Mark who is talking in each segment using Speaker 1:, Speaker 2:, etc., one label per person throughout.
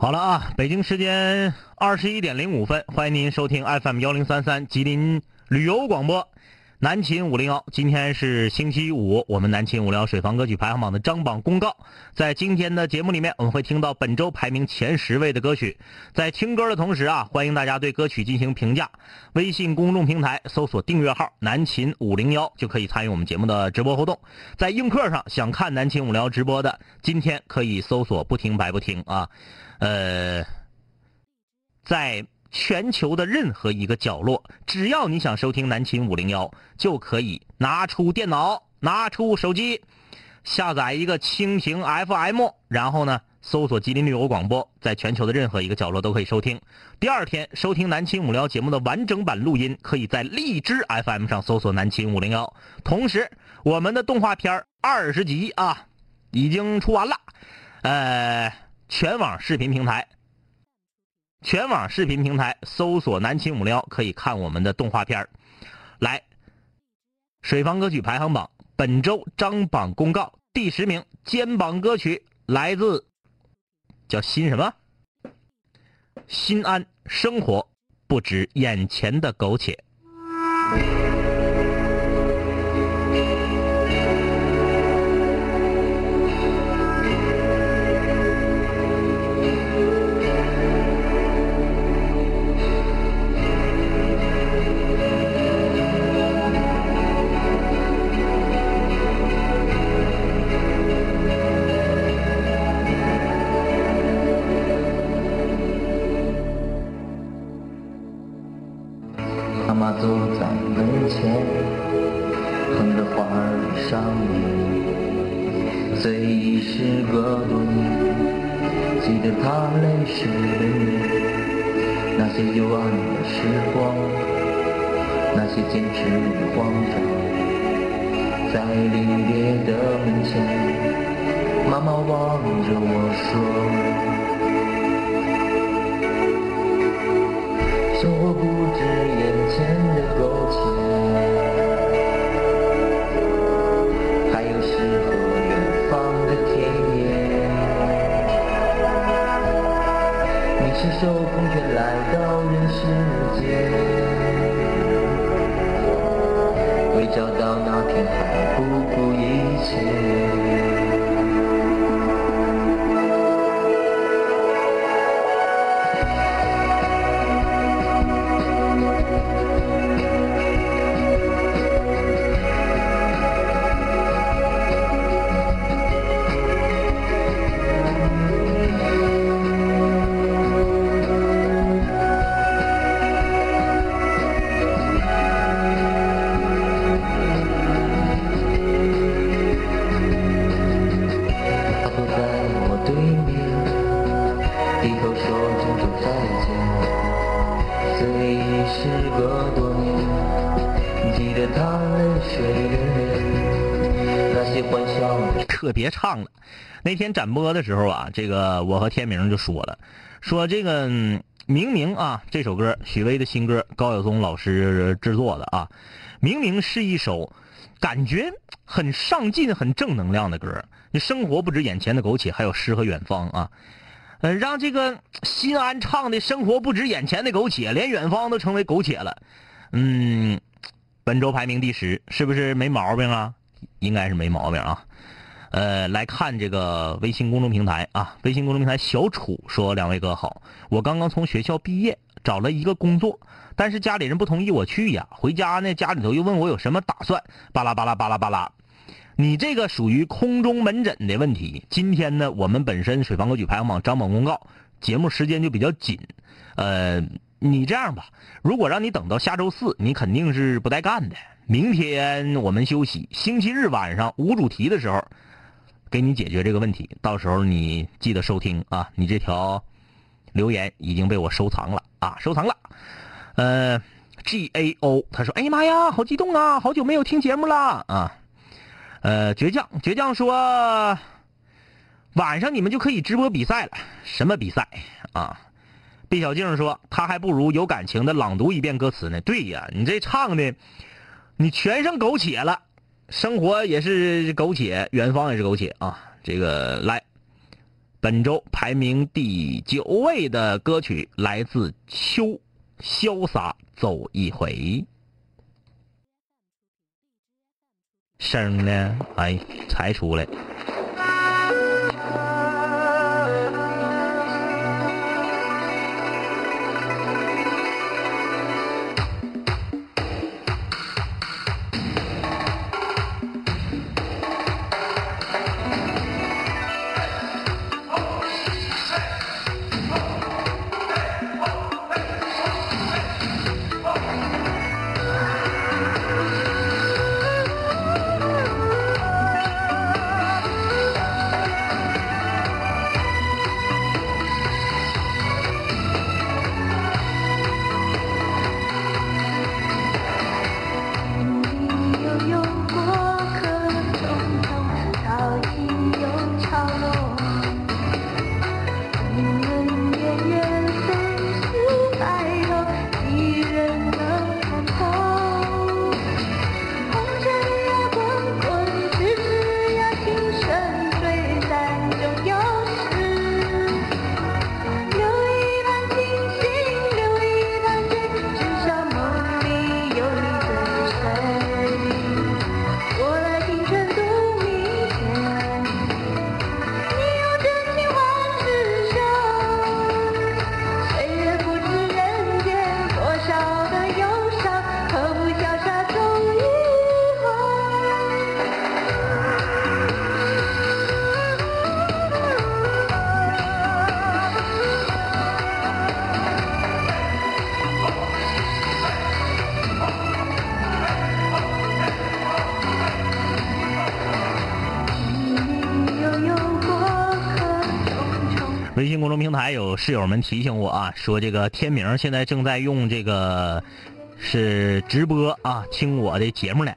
Speaker 1: 好了啊，北京时间二十一点零五分，欢迎您收听 FM 幺零三三吉林旅游广播，南秦五零幺。今天是星期五，我们南秦五聊水房歌曲排行榜的张榜公告。在今天的节目里面，我们会听到本周排名前十位的歌曲。在听歌的同时啊，欢迎大家对歌曲进行评价。微信公众平台搜索订阅号“南秦五零幺”就可以参与我们节目的直播互动。在映客上想看南秦五聊直播的，今天可以搜索“不听白不听”啊。呃，在全球的任何一个角落，只要你想收听南秦五零幺，就可以拿出电脑、拿出手机，下载一个蜻蜓 FM，然后呢，搜索吉林旅游广播，在全球的任何一个角落都可以收听。第二天收听南秦五零幺节目的完整版录音，可以在荔枝 FM 上搜索南秦五零幺。同时，我们的动画片二十集啊，已经出完了，呃。全网视频平台，全网视频平台搜索“南秦五撩”可以看我们的动画片来，水房歌曲排行榜本周张榜公告第十名，肩膀歌曲来自叫心什么？心安生活不止眼前的苟且。
Speaker 2: 特别
Speaker 1: 唱了。那天展播的时候啊，这个我和天明就说了，说这个明明啊，这首歌许巍的新歌，高晓松老师制作的啊，明明是一首感觉很上进、很正能量的歌。你生活不止眼前的苟且，还有诗和远方啊。呃，让这个心安唱的生活不止眼前的苟且，连远方都成为苟且了。嗯，本周排名第十，是不是没毛病啊？应该是没毛病啊。呃，来看这个微信公众平台啊，微信公众平台小楚说：“两位哥好，我刚刚从学校毕业，找了一个工作，但是家里人不同意我去呀。回家呢，家里头又问我有什么打算，巴拉巴拉巴拉巴拉。你这个属于空中门诊的问题。今天呢，我们本身水房歌曲排行榜张榜公告节目时间就比较紧，呃，你这样吧，如果让你等到下周四，你肯定是不带干的。明天我们休息，星期日晚上无主题的时候。”给你解决这个问题，到时候你记得收听啊！你这条留言已经被我收藏了啊，收藏了。呃，G A O，他说：“哎呀妈呀，好激动啊！好久没有听节目了啊。”呃，倔强倔强说：“晚上你们就可以直播比赛了，什么比赛啊？”毕小静说：“他还不如有感情的朗读一遍歌词呢。”对呀，你这唱的，你全剩苟且了。生活也是苟且，远方也是苟且啊！这个来，本周排名第九位的歌曲来自秋，《潇洒走一回》。声呢？哎，才出来。还有室友们提醒我啊，说这个天明现在正在用这个是直播啊，听我的节目呢，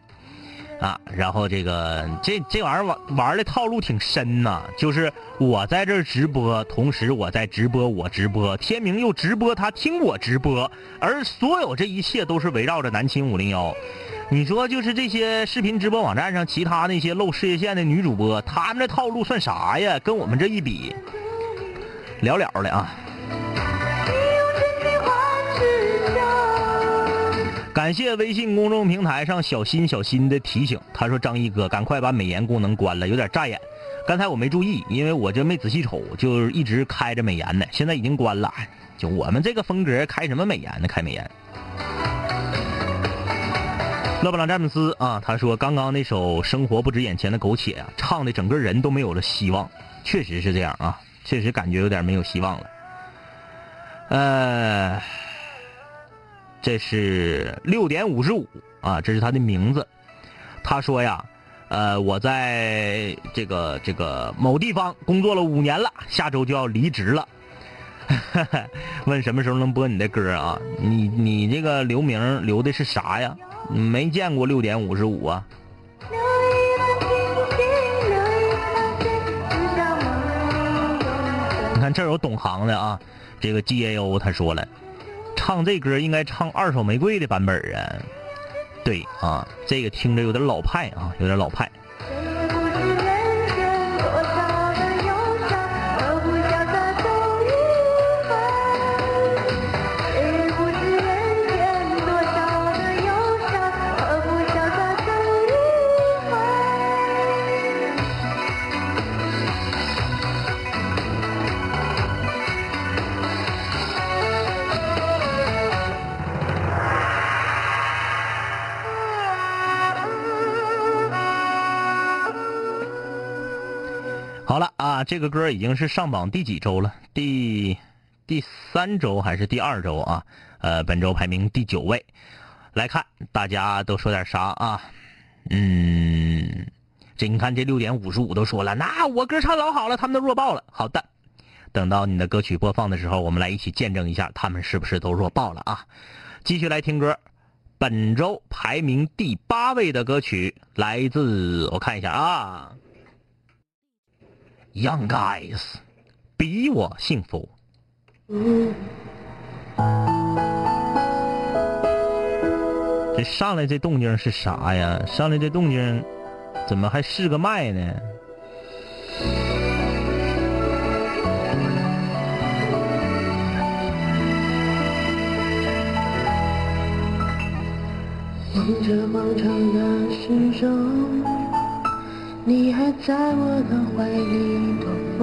Speaker 1: 啊，然后这个这这玩意儿玩玩的套路挺深呐，就是我在这直播，同时我在直播我直播，天明又直播他听我直播，而所有这一切都是围绕着南秦五零幺。你说就是这些视频直播网站上其他那些露事业线的女主播，他们这套路算啥呀？跟我们这一比。了了的啊！感谢微信公众平台上小心小心的提醒，他说：“张一哥，赶快把美颜功能关了，有点扎眼。刚才我没注意，因为我这没仔细瞅，就一直开着美颜呢。现在已经关了。就我们这个风格，开什么美颜呢？开美颜。”勒布朗詹姆斯啊，他说：“刚刚那首《生活不止眼前的苟且》啊，唱的整个人都没有了希望，确实是这样啊。”确实感觉有点没有希望了。呃，这是六点五十五啊，这是他的名字。他说呀，呃，我在这个这个某地方工作了五年了，下周就要离职了。问什么时候能播你的歌啊？你你这个留名留的是啥呀？没见过六点五十五啊。看这有懂行的啊，这个 G A O 他说了，唱这歌应该唱二手玫瑰的版本啊，对啊，这个听着有点老派啊，有点老派。这个歌已经是上榜第几周了？第第三周还是第二周啊？呃，本周排名第九位。来看大家都说点啥啊？嗯，这你看这六点五十五都说了，那我歌唱老好了，他们都弱爆了。好的，等到你的歌曲播放的时候，我们来一起见证一下他们是不是都弱爆了啊？继续来听歌，本周排名第八位的歌曲来自我看一下啊。young guys 比我幸福。这上来这动静是啥呀？上来这动静怎么还是个麦呢？
Speaker 3: 望着广场的时钟你还在我的怀里躲风，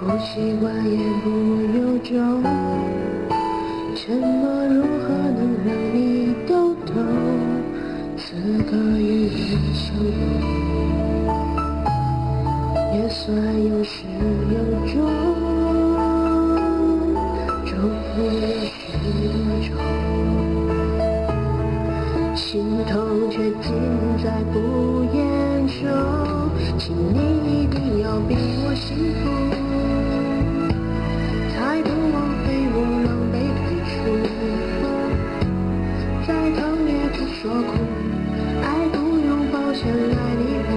Speaker 3: 不习惯也不由衷，沉默如何能让你都懂？此刻与你相拥，也算有始有终，终不有许多种。心痛却尽在不言中，请你一定要比我幸福，才不枉费我狼狈退出。再痛也不说苦，爱不用抱歉来弥补，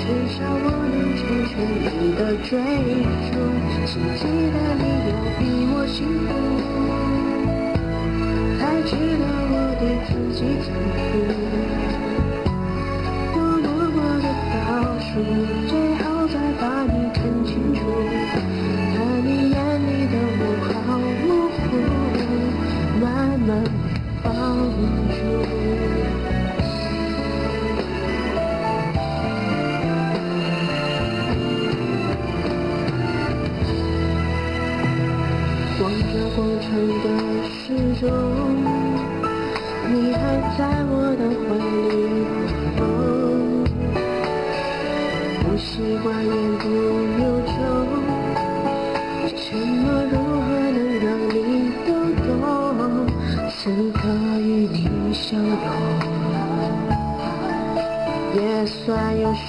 Speaker 3: 至少我能成全你的追逐，请记得你要比我幸福。才知道我对自己残酷。我默默的倒数，在我的怀里躲风，不习惯言不由衷，沉默如何能让你都懂？此刻与你相拥，也算有始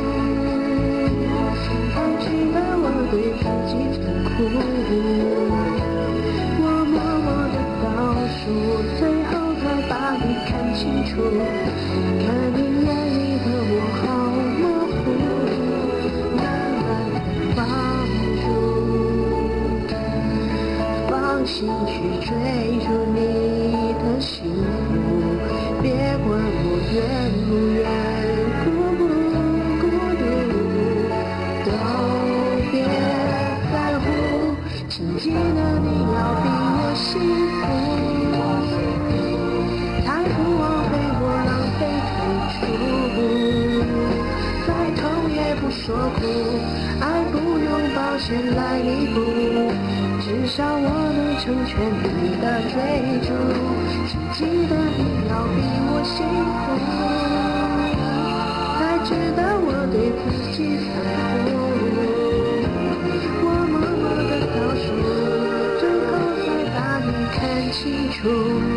Speaker 3: 我默默的倒数，最后才把你看清楚。看你眼里的我好模糊，慢慢地放逐，放心去追逐知道我对自己残酷。我默默的倒数，最后才把你看清楚。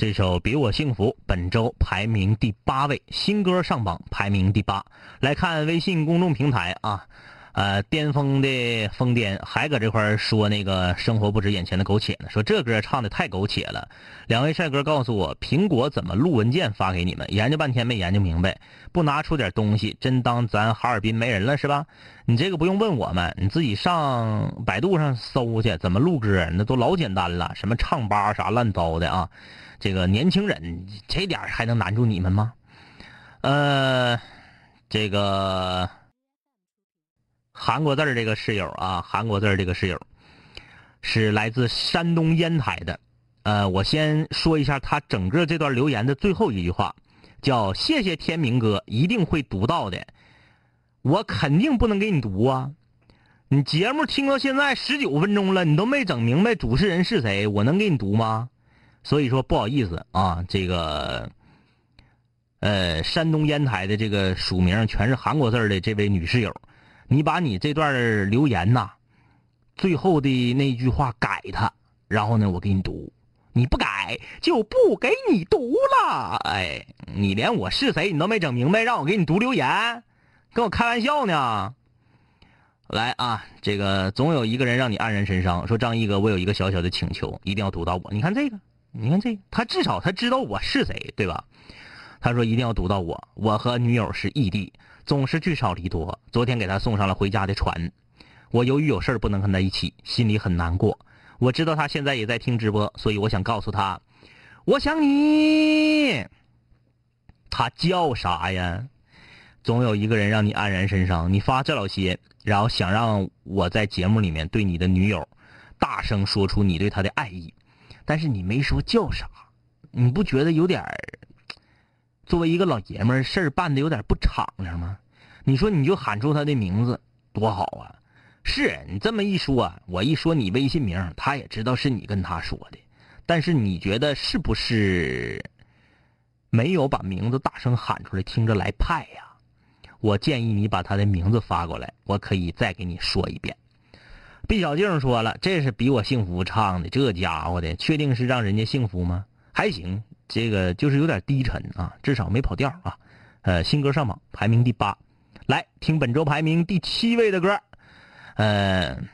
Speaker 1: 这首《比我幸福》本周排名第八位，新歌上榜排名第八。来看微信公众平台啊，呃，巅峰的疯癫还搁这块儿说那个生活不止眼前的苟且呢，说这歌唱的太苟且了。两位帅哥告诉我，苹果怎么录文件发给你们？研究半天没研究明白，不拿出点东西，真当咱哈尔滨没人了是吧？你这个不用问我们，你自己上百度上搜去，怎么录歌，那都老简单了，什么唱吧啥乱糟的啊。这个年轻人这点还能难住你们吗？呃，这个韩国字儿这个室友啊，韩国字儿这个室友是来自山东烟台的。呃，我先说一下他整个这段留言的最后一句话，叫“谢谢天明哥，一定会读到的”。我肯定不能给你读啊！你节目听到现在十九分钟了，你都没整明白主持人是谁，我能给你读吗？所以说不好意思啊，这个，呃，山东烟台的这个署名全是韩国字儿的这位女室友，你把你这段留言呐，最后的那句话改它，然后呢，我给你读。你不改就不给你读了。哎，你连我是谁你都没整明白，让我给你读留言，跟我开玩笑呢？来啊，这个总有一个人让你黯然神伤。说张一哥，我有一个小小的请求，一定要读到我。你看这个，你看这个，他至少他知道我是谁，对吧？他说一定要读到我。我和女友是异地，总是聚少离多。昨天给他送上了回家的船，我由于有事不能跟他一起，心里很难过。我知道他现在也在听直播，所以我想告诉他，我想你。他叫啥呀？总有一个人让你黯然神伤。你发这老些，然后想让我在节目里面对你的女友大声说出你对她的爱意，但是你没说叫啥，你不觉得有点作为一个老爷们儿，事儿办的有点不敞亮吗？你说你就喊出他的名字，多好啊！是你这么一说，我一说你微信名，他也知道是你跟他说的。但是你觉得是不是没有把名字大声喊出来，听着来派呀？我建议你把他的名字发过来，我可以再给你说一遍。毕小静说了，这是比我幸福唱的，这家伙的，确定是让人家幸福吗？还行，这个就是有点低沉啊，至少没跑调啊。呃，新歌上榜，排名第八。来听本周排名第七位的歌。嗯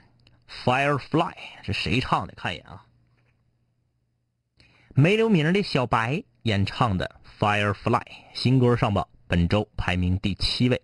Speaker 1: ，Firefly 是谁唱的？看一眼啊，没留名的小白演唱的 Firefly 新歌上榜，本周排名第七位。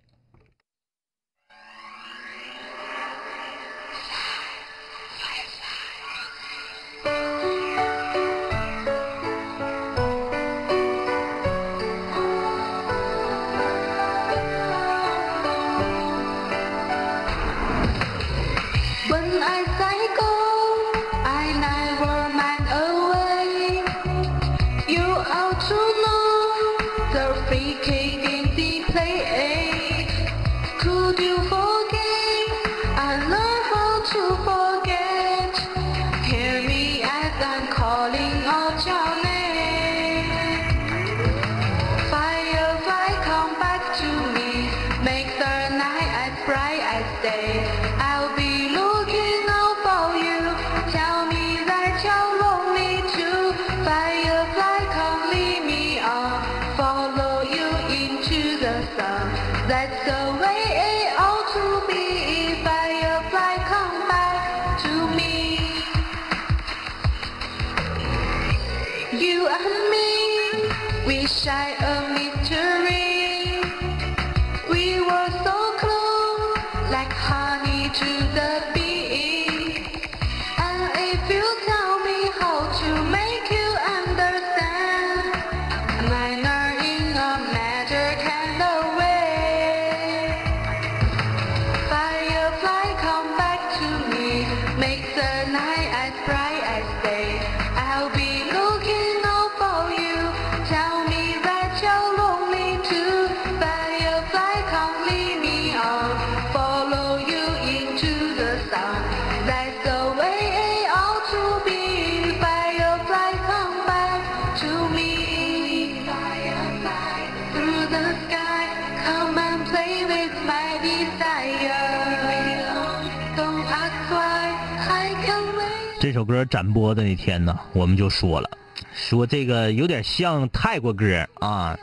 Speaker 1: 展播的那天呢，我们就说了，说这个有点像泰国歌啊，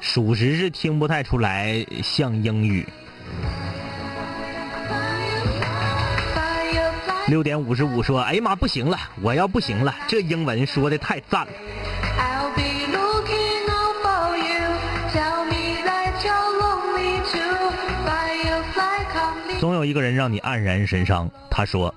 Speaker 1: 属实是听不太出来像英语。六点五十五说：“哎呀妈，不行了，我要不行了，这英文说的太赞了。”总有一个人让你黯然神伤。他说：“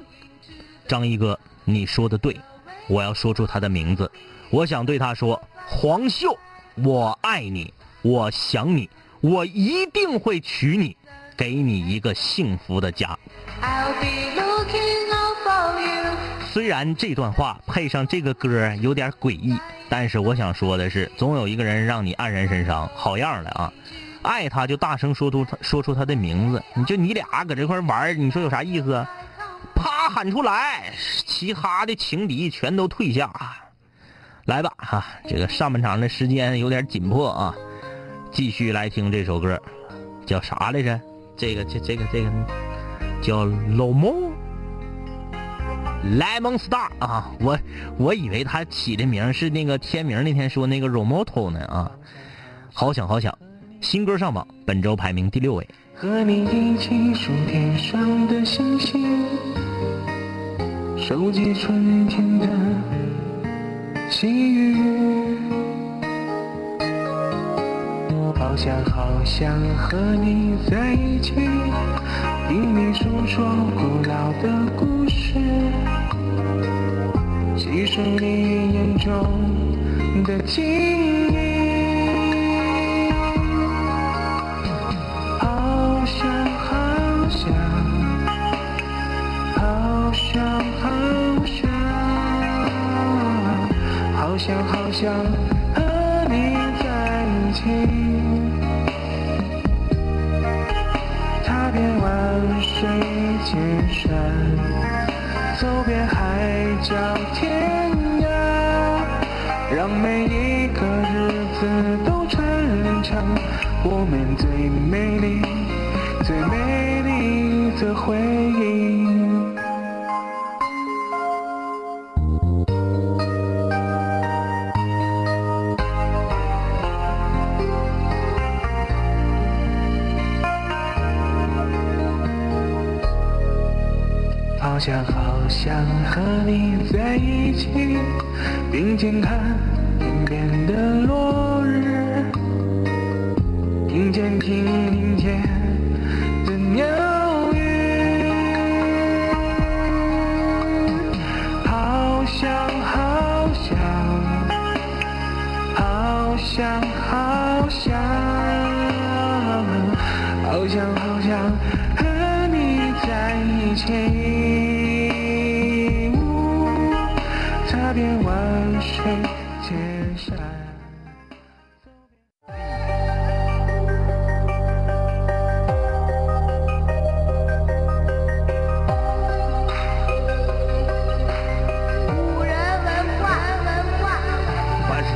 Speaker 1: 张一哥。”你说的对，我要说出他的名字。我想对他说：“黄秀，我爱你，我想你，我一定会娶你，给你一个幸福的家。”虽然这段话配上这个歌有点诡异，但是我想说的是，总有一个人让你黯然神伤。好样的啊！爱他就大声说出他说出他的名字。你就你俩搁这块玩，你说有啥意思？啪喊出来，其他的情敌全都退下。来吧哈，这个上半场的时间有点紧迫啊，继续来听这首歌，叫啥来着？这个这这个这个叫《老猫》。Lemon Star 啊，我我以为他起的名是那个天明那天说那个 Romoto 呢啊，好想好想，新歌上榜，本周排名第六位。
Speaker 2: 和你一起数天上的星星，收集春天的细雨，好想好想和你在一起，听你诉说古老的故事，细数你眼中的晶莹。好想好想，想好想和你在一起，踏遍万水千山，走遍海角天涯，让每一个日子都串成我们最美丽、最美丽的回忆。好想好想和你在一起，并肩看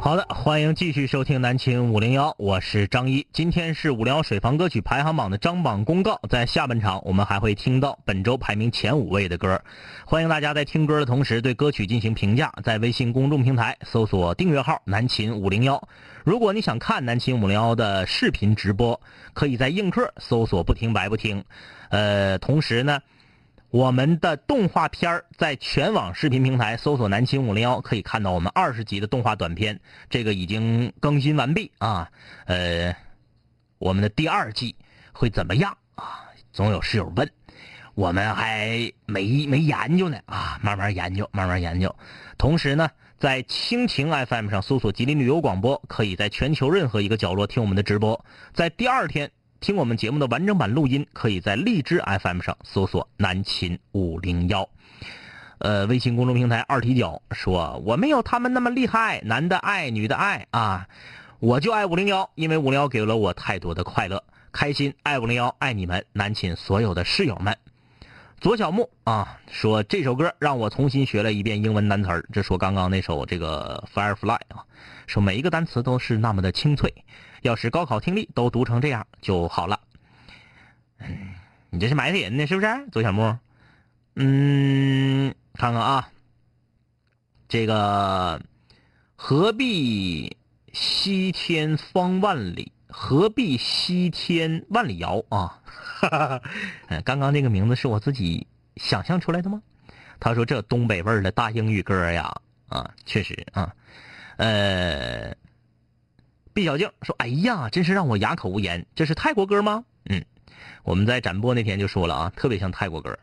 Speaker 1: 好的，欢迎继续收听南秦五零幺，我是张一。今天是五零幺水房歌曲排行榜的张榜公告，在下半场我们还会听到本周排名前五位的歌。欢迎大家在听歌的同时对歌曲进行评价，在微信公众平台搜索订阅号“南秦五零幺”。如果你想看南秦五零幺的视频直播，可以在映客搜索“不听白不听”。呃，同时呢。我们的动画片儿在全网视频平台搜索“南秦五零幺”，可以看到我们二十集的动画短片，这个已经更新完毕啊。呃，我们的第二季会怎么样啊？总有室友问，我们还没没研究呢啊，慢慢研究，慢慢研究。同时呢，在蜻蜓 FM 上搜索“吉林旅游广播”，可以在全球任何一个角落听我们的直播。在第二天。听我们节目的完整版录音，可以在荔枝 FM 上搜索“南秦五零幺”。呃，微信公众平台二踢脚说：“我没有他们那么厉害，男的爱，女的爱啊，我就爱五零幺，因为五零幺给了我太多的快乐、开心。爱五零幺，爱你们，南秦所有的室友们。”左小木啊说这首歌让我重新学了一遍英文单词儿，这说刚刚那首这个 Firefly 啊，说每一个单词都是那么的清脆，要是高考听力都读成这样就好了。嗯，你这是埋汰人呢是不是？左小木，嗯，看看啊，这个何必西天方万里，何必西天万里遥啊？哈哈，呃，刚刚那个名字是我自己想象出来的吗？他说这东北味儿的大英语歌呀，啊，确实啊，呃，毕小静说，哎呀，真是让我哑口无言，这是泰国歌吗？嗯，我们在展播那天就说了啊，特别像泰国歌。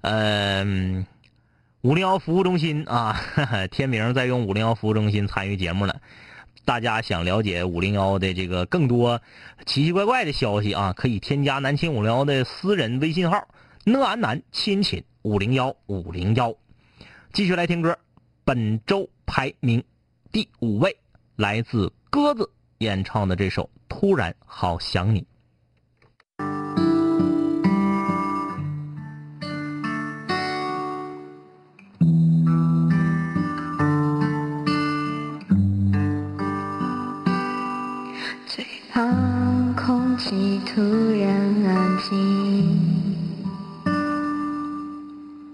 Speaker 1: 嗯、五零幺服务中心啊，哈 哈天明在用五零幺服务中心参与节目了。大家想了解五零幺的这个更多奇奇怪怪的消息啊，可以添加南青五零幺的私人微信号“讷安南亲亲五零幺五零幺”。继续来听歌，本周排名第五位，来自鸽子演唱的这首《突然好想你》。
Speaker 4: 最怕空气突然安静，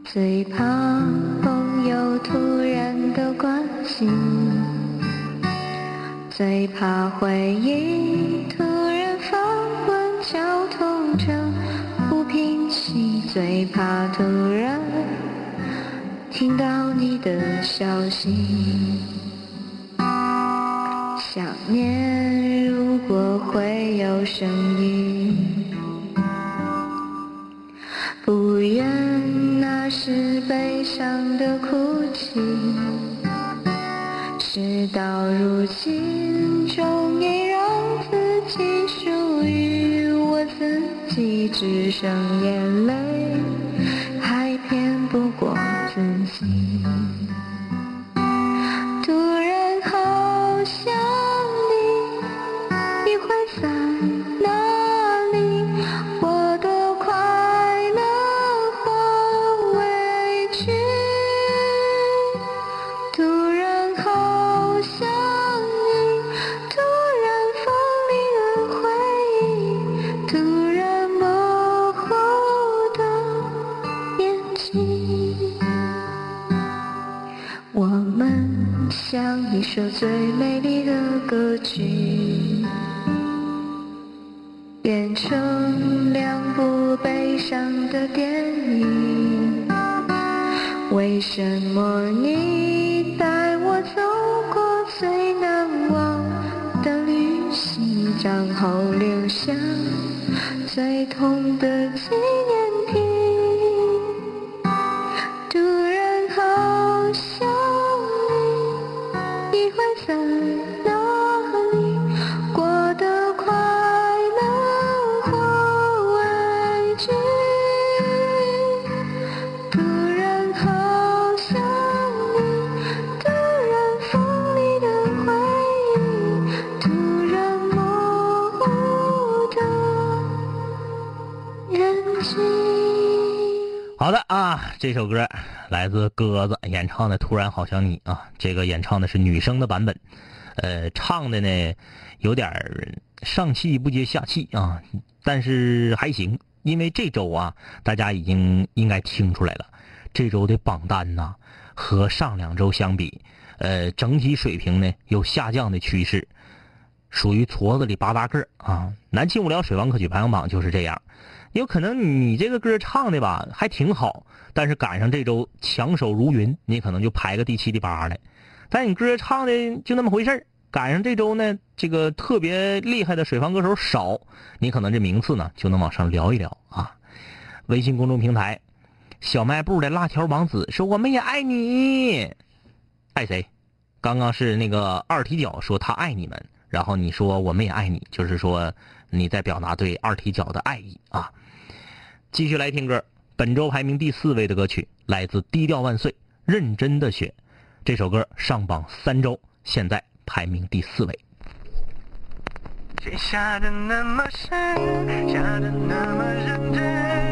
Speaker 4: 最怕朋友突然的关心，最怕回忆突然翻滚绞痛着不平息，最怕突然听到你的消息。想念如果会有声音，不愿那是悲伤的哭泣。事到如今，只剩眼泪，还骗不过自己。突然好想你，你会在
Speaker 1: 这首歌来自鸽子演唱的《突然好想你》啊，这个演唱的是女生的版本，呃，唱的呢有点上气不接下气啊，但是还行，因为这周啊，大家已经应该听出来了，这周的榜单呐、和上两周相比，呃，整体水平呢有下降的趋势，属于矬子里拔大个儿啊。南青五聊水王歌曲排行榜就是这样。有可能你这个歌唱的吧还挺好，但是赶上这周强手如云，你可能就排个第七、第八了。但你歌唱的就那么回事赶上这周呢，这个特别厉害的水房歌手少，你可能这名次呢就能往上聊一聊啊。微信公众平台，小卖部的辣条王子说：“我们也爱你，爱谁？刚刚是那个二踢脚说他爱你们，然后你说我们也爱你，就是说你在表达对二踢脚的爱意啊。”继续来听歌，本周排名第四位的歌曲来自低调万岁，认真的雪。这首歌上榜三周，现在排名第四位。
Speaker 2: 雪下的那么深，下的那么认真，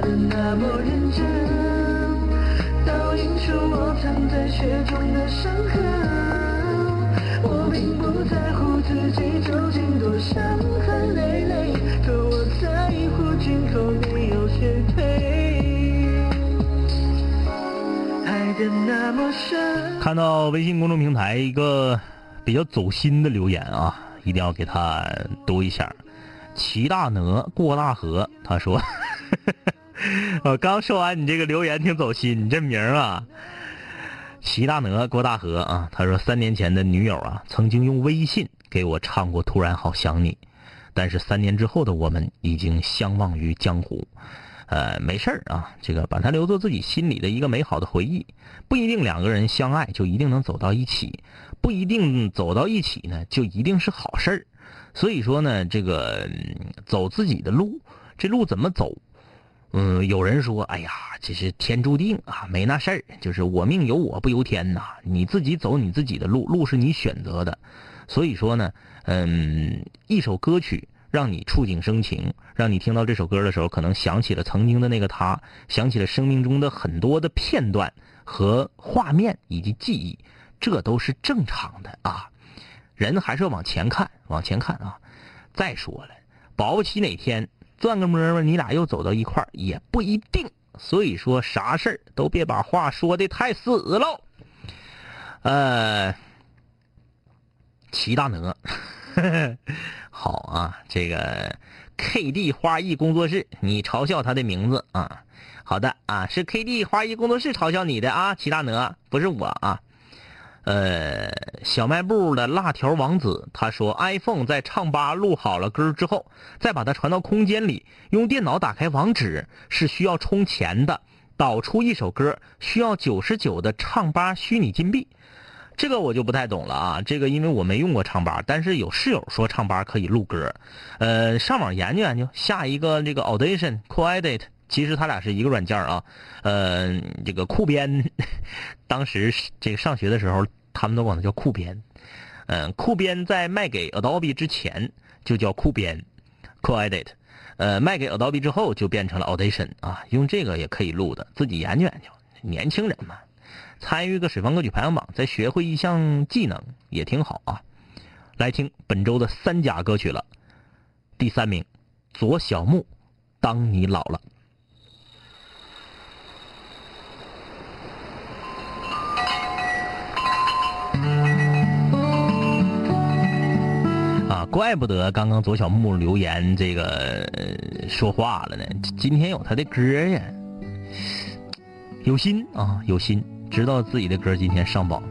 Speaker 3: 的那么认真，倒映出我藏在雪中的伤痕。我并不在乎自己究竟多伤痕累累，可我在乎今后你有谁陪。爱的那么深。
Speaker 1: 看到微信公众平台一个比较走心的留言啊，一定要给他读一下。骑大哪过大河，他说：“呵我 刚说完你这个留言挺走心，你这名啊，骑大哪过大河啊。”他说三年前的女友啊，曾经用微信给我唱过《突然好想你》，但是三年之后的我们已经相忘于江湖。呃，没事儿啊，这个把它留作自己心里的一个美好的回忆。不一定两个人相爱就一定能走到一起，不一定走到一起呢就一定是好事儿。所以说呢，这个走自己的路，这路怎么走？嗯，有人说，哎呀，这是天注定啊，没那事儿，就是我命由我不由天呐，你自己走你自己的路，路是你选择的。所以说呢，嗯，一首歌曲让你触景生情，让你听到这首歌的时候，可能想起了曾经的那个他，想起了生命中的很多的片段和画面以及记忆，这都是正常的啊。人还是要往前看，往前看啊！再说了，保不齐哪天转个摸摸，你俩又走到一块儿，也不一定。所以说，啥事儿都别把话说的太死喽。呃，齐大鹅，好啊，这个 K D 花艺工作室，你嘲笑他的名字啊？好的啊，是 K D 花艺工作室嘲笑你的啊，齐大鹅，不是我啊。呃，小卖部的辣条王子他说，iPhone 在唱吧录好了歌之后，再把它传到空间里，用电脑打开网址是需要充钱的，导出一首歌需要九十九的唱吧虚拟金币。这个我就不太懂了啊，这个因为我没用过唱吧，但是有室友说唱吧可以录歌，呃，上网研究研究，下一个这个 Audition、Co-Edit，其实它俩是一个软件啊，呃，这个库编，当时这个上学的时候，他们都管它叫库编，嗯、酷编在卖给 Adobe 之前就叫库编，Co-Edit，呃，卖给 Adobe 之后就变成了 Audition 啊，用这个也可以录的，自己研究研究，年轻人嘛。参与个水方歌曲排行榜，再学会一项技能也挺好啊。来听本周的三甲歌曲了。第三名，左小木，当你老了。
Speaker 5: 怪不得刚刚左小木留言这个、说话了呢。今天有他的歌呀，有心啊，有心，知道自己的歌今天上榜。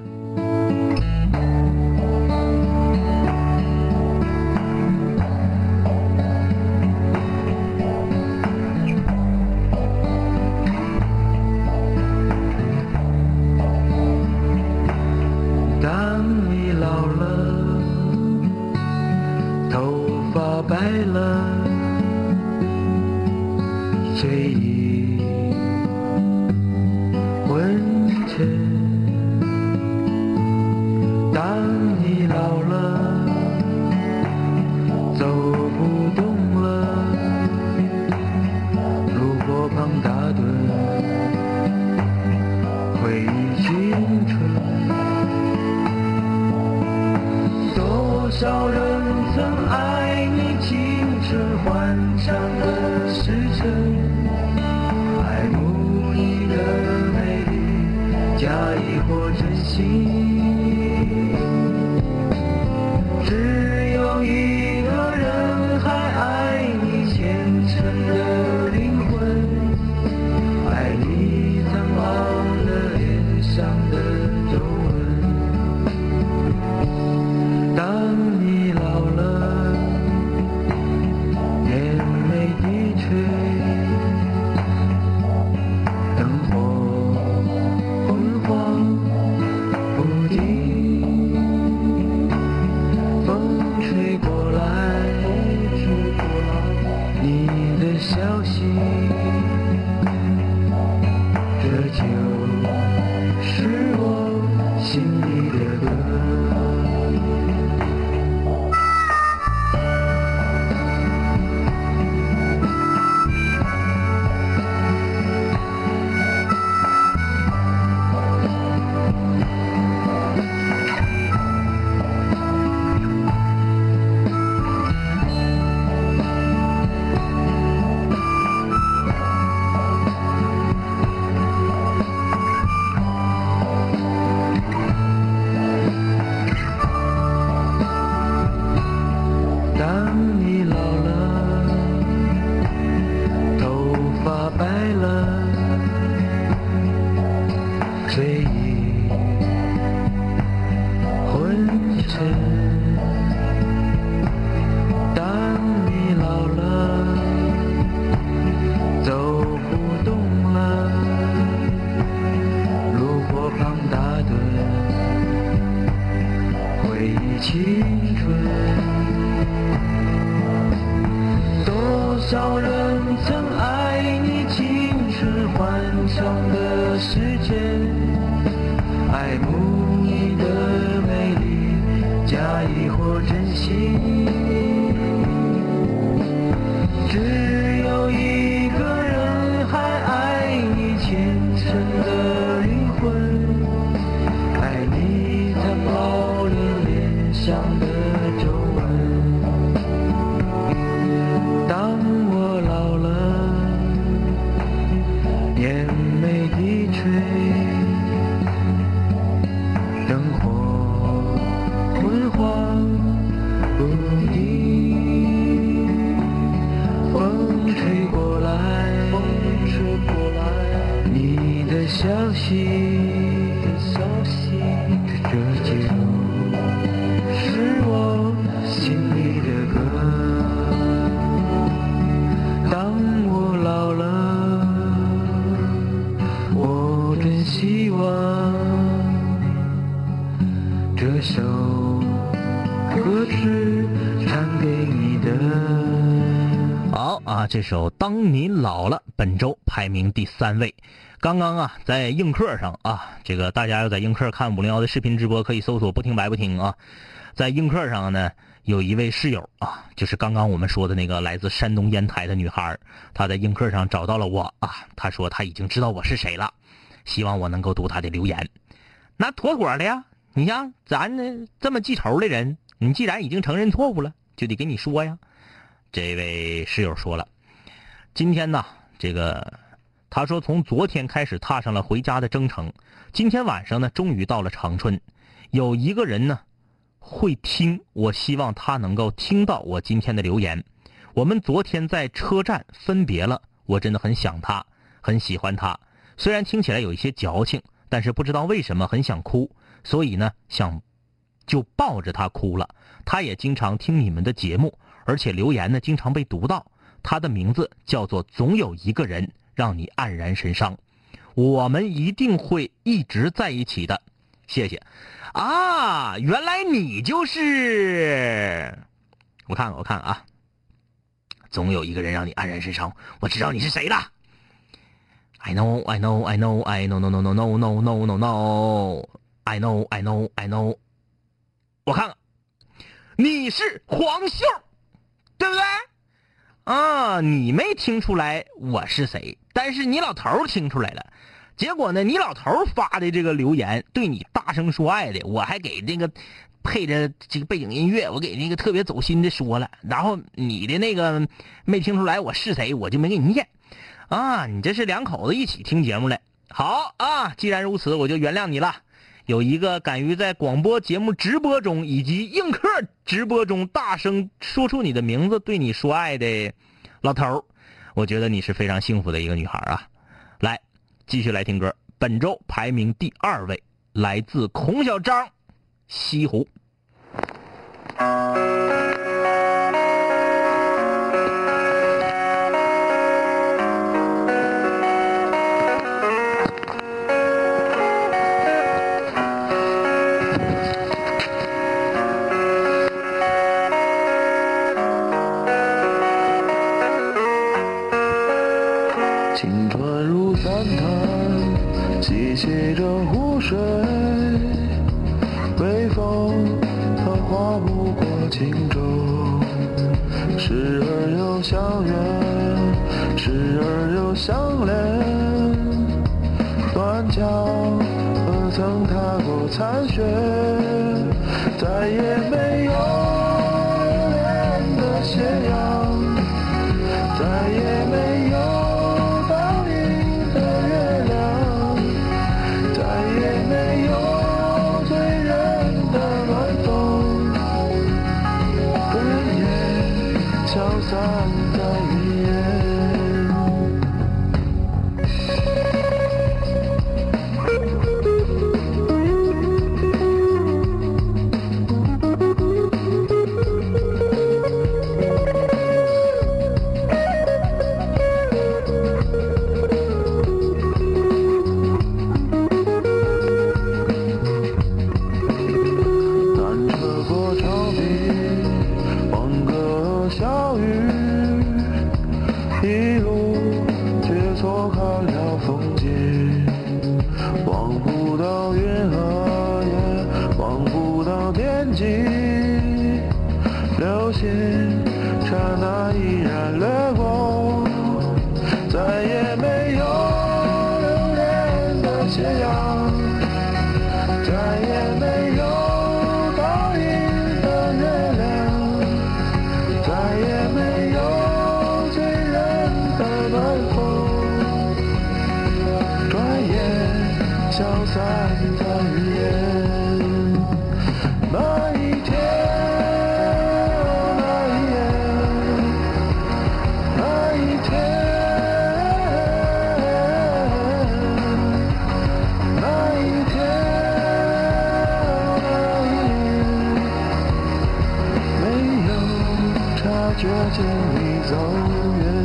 Speaker 2: 这首歌是唱给你的。
Speaker 5: 好啊，这首《当你老了》本周排名第三位。刚刚啊，在映客上啊，这个大家要在映客看五零幺的视频直播，可以搜索“不听白不听”啊。在映客上呢，有一位室友啊，就是刚刚我们说的那个来自山东烟台的女孩，她在映客上找到了我啊，她说她已经知道我是谁了，希望我能够读她的留言。那妥妥的呀，你像咱呢这么记仇的人，你既然已经承认错误了，就得跟你说呀。这位室友说了，今天呢，这个他说从昨天开始踏上了回家的征程，今天晚上呢，终于到了长春，有一个人呢，
Speaker 1: 会听，我希望他能够听到我今天的留言。我们昨天在车站分别了，我真的很想他，很喜欢他。虽然听起来有一些矫情，但是不知道为什么很想哭，所以呢，想就抱着他哭了。他也经常听你们的节目，而且留言呢经常被读到。他的名字叫做“总有一个人让你黯然神伤”，我们一定会一直在一起的。谢谢。啊，原来你就是，我看看，我看看啊，总有一个人让你黯然神伤。我知道你是谁了。I know, I know, I know, I know, no, no, no, no, no, no, no, no. I know, I know, I know. 我看看，你是黄秀，对不对？啊，你没听出来我是谁，但是你老头听出来了。结果呢，你老头发的这个留言对你大声说爱的，我还给那个配着这个背景音乐，我给那个特别走心的说了。然后你的那个没听出来我是谁，我就没给你念。啊，你这是两口子一起听节目了。好啊，既然如此，我就原谅你了。有一个敢于在广播节目直播中以及映客直播中大声说出你的名字，对你说爱的老头儿，我觉得你是非常幸福的一个女孩啊。来，继续来听歌。本周排名第二位，来自孔小张，《西湖》。
Speaker 2: sun 却见你走远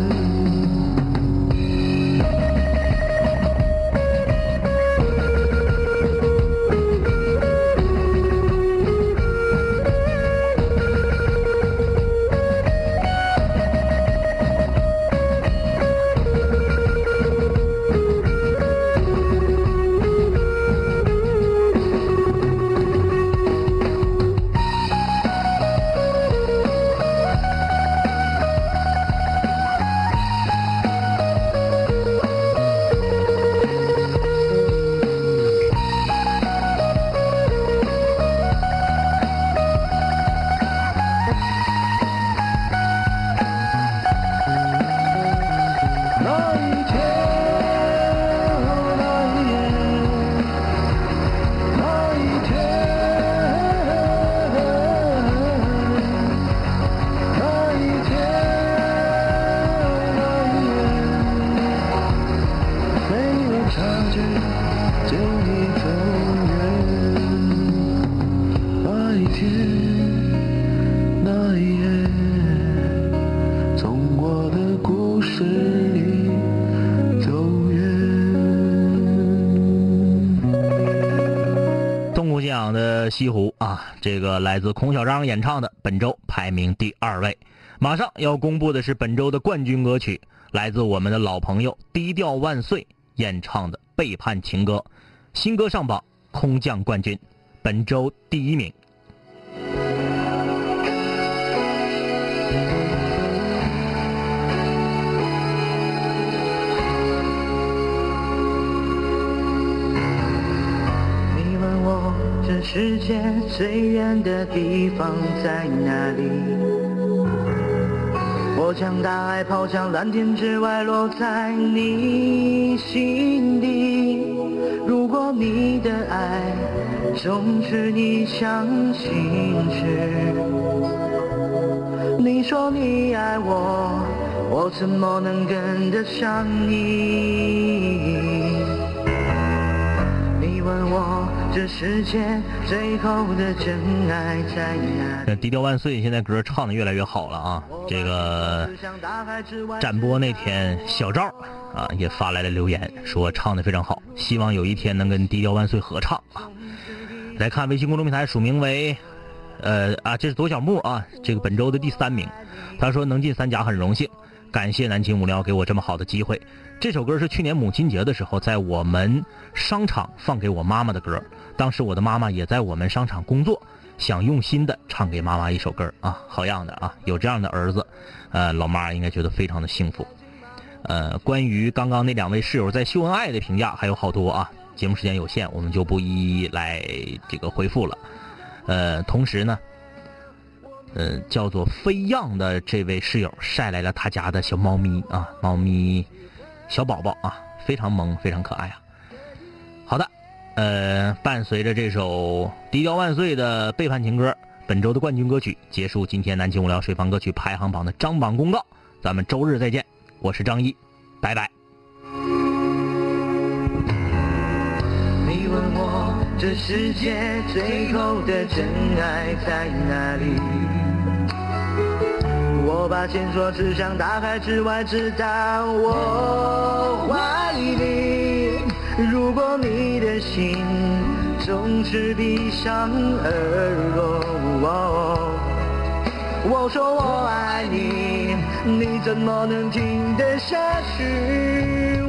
Speaker 1: 西湖啊，这个来自孔小张演唱的，本周排名第二位。马上要公布的是本周的冠军歌曲，来自我们的老朋友低调万岁演唱的《背叛情歌》，新歌上榜，空降冠军，本周第一名。
Speaker 3: 世界最远的地方在哪里？我将大海抛向蓝天之外，落在你心底。如果你的爱总是一厢情愿，你说你爱我，我怎么能跟得上你？你问我这世界最后的真爱在哪？
Speaker 1: 低调万岁现在歌唱的越来越好了啊！这个展播那天，小赵啊也发来了留言，说唱的非常好，希望有一天能跟低调万岁合唱啊！来看微信公众平台署名为，呃啊，这是左小木啊，这个本周的第三名，他说能进三甲很荣幸，感谢南青无聊给我这么好的机会。这首歌是去年母亲节的时候在我们商场放给我妈妈的歌，当时我的妈妈也在我们商场工作。想用心的唱给妈妈一首歌啊，好样的啊！有这样的儿子，呃，老妈应该觉得非常的幸福。呃，关于刚刚那两位室友在秀恩爱的评价还有好多啊，节目时间有限，我们就不一一来这个回复了。呃，同时呢，呃，叫做飞样的这位室友晒来了他家的小猫咪啊，猫咪小宝宝啊，非常萌，非常可爱啊。呃，伴随着这首低调万岁的背叛情歌，本周的冠军歌曲结束今天南京无聊水房歌曲排行榜的张榜公告。咱们周日再见，我是张一，拜拜。
Speaker 3: 你问我这世界最后的真爱在哪里？我把线索指向大海之外，直到我怀里。如果你的心总是闭上耳朵，我说我爱你，你怎么能听得下去？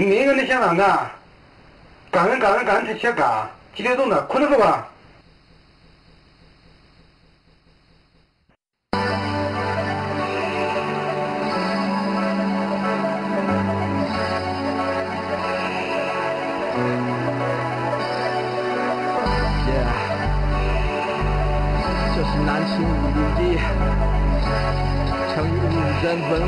Speaker 3: 你
Speaker 6: 个你想啷个？干人干人干才写干，几点钟了？困了是吧？
Speaker 7: 这是南青五路的成语五人文。